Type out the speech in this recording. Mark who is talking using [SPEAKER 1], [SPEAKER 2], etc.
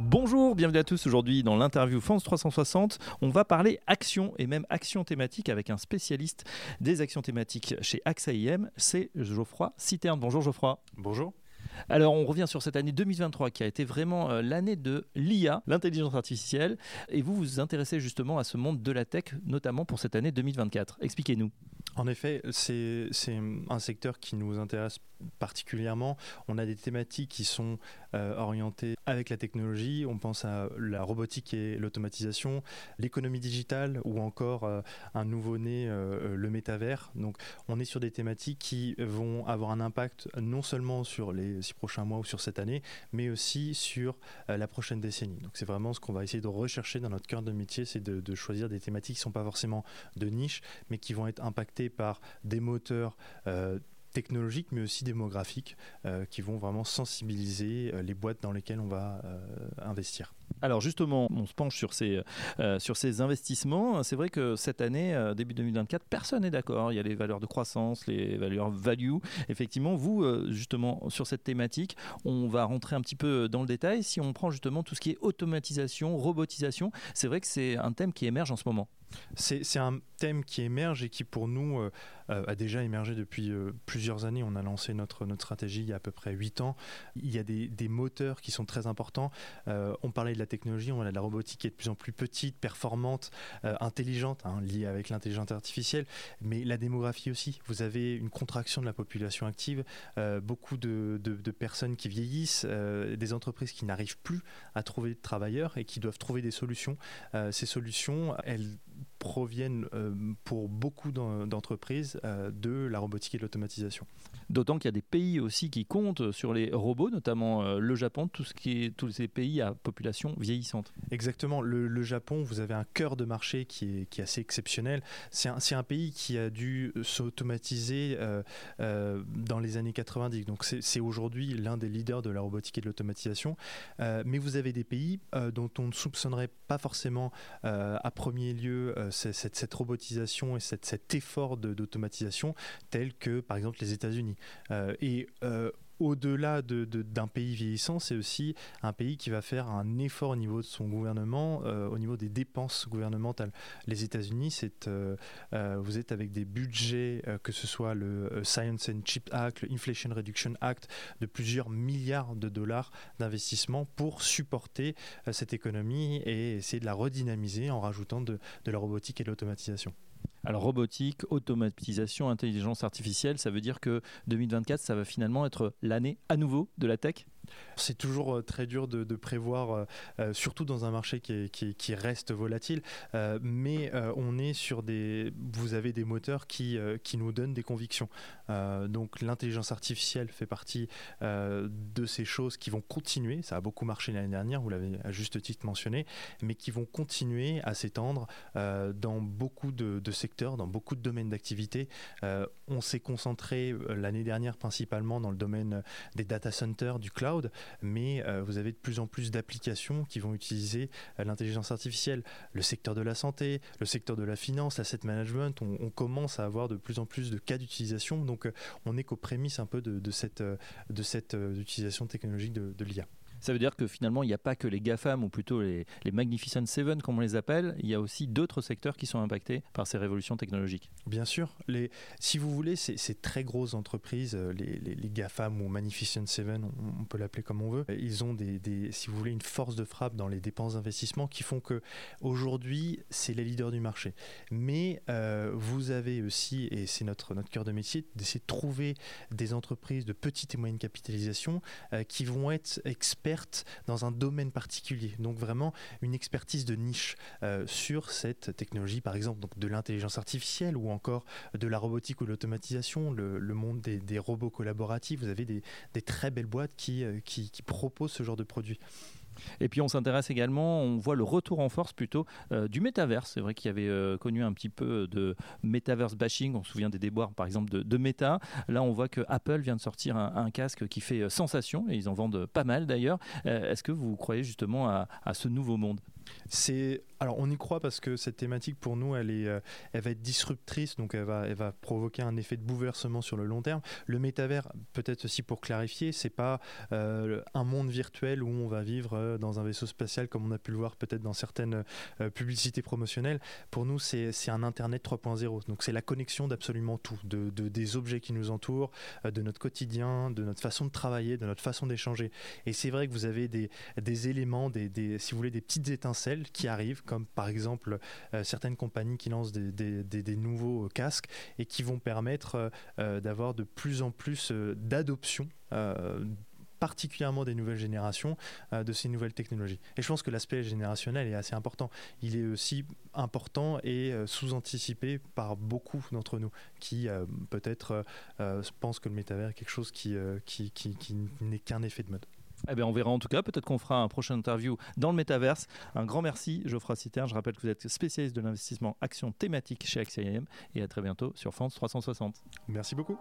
[SPEAKER 1] Bonjour, bienvenue à tous aujourd'hui dans l'interview France 360. On va parler action et même action thématique avec un spécialiste des actions thématiques chez AXA IM, c'est Geoffroy Citerne. Bonjour Geoffroy.
[SPEAKER 2] Bonjour.
[SPEAKER 1] Alors on revient sur cette année 2023 qui a été vraiment euh, l'année de l'IA, l'intelligence artificielle, et vous vous intéressez justement à ce monde de la tech, notamment pour cette année 2024. Expliquez-nous.
[SPEAKER 2] En effet, c'est un secteur qui nous intéresse particulièrement. On a des thématiques qui sont euh, avec la technologie. On pense à la robotique et l'automatisation, l'économie digitale ou encore euh, un nouveau-né, euh, le métavers. Donc on est sur des thématiques qui vont avoir un impact non seulement sur les six prochains mois ou sur cette année, mais aussi sur la prochaine décennie. Donc c'est vraiment ce qu'on va essayer de rechercher dans notre cœur de métier, c'est de, de, choisir des thématiques qui ne sont pas forcément de niche, mais qui vont être impactées par des moteurs technologiques mais aussi démographiques euh, qui vont vraiment sensibiliser euh, les boîtes dans lesquelles on va euh, investir.
[SPEAKER 1] Alors justement, on se penche sur ces, sur ces investissements. C'est vrai que cette année, début 2024, personne n'est d'accord. Il y a les valeurs de croissance, les valeurs value. Effectivement, vous, justement, sur cette thématique, on va rentrer un petit peu dans le détail. Si on prend justement tout ce qui est automatisation, robotisation, c'est vrai que c'est un thème qui émerge en ce moment.
[SPEAKER 2] C'est un thème qui émerge et qui pour nous euh, euh, a déjà émergé depuis euh, plusieurs années. On a lancé notre, stratégie il y a à peu près 8 ans. Il y a des, moteurs qui sont très importants. on parlait de la technologie, on a de la robotique qui est de plus en plus petite, performante, intelligente, hein, liée avec l'intelligence artificielle, mais la démographie aussi. Vous avez une contraction de la population active, beaucoup de, de, de, personnes qui vieillissent, des entreprises qui n'arrivent plus à trouver de travailleurs et qui doivent trouver des solutions. ces solutions, elles proviennent euh, pour beaucoup d'entreprises euh, de la robotique et de l'automatisation.
[SPEAKER 1] D'autant qu'il y a des pays aussi qui comptent sur les robots, notamment euh, le Japon, tout ce qui est, tous ces pays à population vieillissante.
[SPEAKER 2] Exactement. Le, Japon, vous avez un cœur de marché qui est, qui est assez exceptionnel. C'est un, un, pays qui a dû s'automatiser dans les années 90. Donc c'est aujourd'hui l'un des leaders de la robotique et de l'automatisation. mais vous avez des pays dont on ne soupçonnerait pas forcément à premier lieu cette, cette, robotisation et cet effort d'automatisation tel que par exemple les États-Unis. Euh, et euh, au-delà d'un pays vieillissant, c'est aussi un pays qui va faire un effort au niveau de son gouvernement, euh, au niveau des dépenses gouvernementales. Les États-Unis, c'est vous êtes avec des budgets, que ce soit le Science and Chip Act, le Inflation Reduction Act, de plusieurs milliards de dollars d'investissement pour supporter cette économie et essayer de la redynamiser en rajoutant de la robotique et de l'automatisation.
[SPEAKER 1] Alors robotique, automatisation, intelligence artificielle, ça veut dire que 2024, ça va finalement être l'année à nouveau de la tech?
[SPEAKER 2] C'est toujours euh, très dur de, prévoir, euh, euh, surtout dans un marché qui, reste volatile. mais on est sur des. Vous avez des moteurs qui, qui nous donnent des convictions. donc l'intelligence artificielle fait partie de ces choses qui vont continuer. Ça a beaucoup marché l'année dernière, vous l'avez à juste titre mentionné, mais qui vont continuer à s'étendre dans beaucoup de, de, secteurs, dans beaucoup de domaines d'activité. on s'est concentré l'année dernière principalement dans le domaine des data centers, du cloud mais euh, vous avez de plus en plus d'applications qui vont utiliser euh, l'intelligence artificielle. Le secteur de la santé, le secteur de la finance, l'asset management, on, commence à avoir de plus en plus de cas d'utilisation. Donc euh, on est qu'aux prémices un peu de, cette, de utilisation technologique de l'IA.
[SPEAKER 1] Ça veut dire que finalement, il n'y a pas que les GAFAM ou plutôt les, les Magnificent Seven, comme on les appelle, il y a aussi d'autres secteurs qui sont impactés par ces révolutions technologiques.
[SPEAKER 2] Bien sûr. Si vous voulez, ces, très grosses entreprises, euh, les, GAFAM ou Magnificent Seven, on, peut l'appeler comme on veut, ils ont si vous voulez, une force de frappe dans les dépenses d'investissement qui font que aujourd'hui, c'est les leaders du marché. Mais euh, vous avez aussi, et c'est notre, cœur de métier, d'essayer de trouver des entreprises de petite et moyenne capitalisation euh, qui vont être experts dans un domaine particulier. Donc vraiment une expertise de niche euh, sur cette technologie, par exemple donc de l'intelligence artificielle ou encore de la robotique ou l'automatisation, le, monde des, robots collaboratifs. Vous avez des, très belles boîtes qui, euh, qui, qui proposent ce genre de produits.
[SPEAKER 1] Et puis on s'intéresse également, on voit le retour en force plutôt euh, du métaverse. C'est vrai qu'il y avait euh, connu un petit peu de métaverse bashing. On se souvient des déboires par exemple de, de Meta. Là on voit que Apple vient de sortir un, casque qui fait sensation et ils en vendent pas mal d'ailleurs. Est-ce que vous croyez justement à, à ce nouveau monde?
[SPEAKER 2] C'est alors on y croit parce que cette thématique pour nous elle est, euh, elle va être disruptrice donc elle va, elle va provoquer un effet de bouleversement sur le long terme. Le métavers, peut-être aussi pour clarifier, c'est pas euh, un monde virtuel où on va vivre euh, dans un vaisseau spatial comme on a pu le voir peut-être dans certaines publicités promotionnelles. Pour nous c'est un internet 3.0 donc c'est la connexion d'absolument tout, de, des objets qui nous entourent, de notre quotidien, de notre façon de travailler, de notre façon d'échanger. Et c'est vrai que vous avez des, des éléments, des, des, si vous voulez, des petites étincelles qui arrivent comme par exemple euh, certaines compagnies qui lancent des, nouveaux casques et qui vont permettre euh, euh, d'avoir de plus en plus d'adoption particulièrement des nouvelles générations, de ces nouvelles technologies. Et je pense que l'aspect générationnel est assez important. Il est aussi important et sous-anticipé par beaucoup d'entre nous qui peut-être pensent que le métavers est quelque chose qui, qui n'est qu'un effet de mode.
[SPEAKER 1] Eh bien, on verra en tout cas. Peut-être qu'on fera un prochain interview dans le métaverse. Un grand merci, Geoffroy Citer. Je rappelle que vous êtes spécialiste de l'investissement action thématique chez AXIM et à très bientôt sur France 360.
[SPEAKER 2] Merci beaucoup.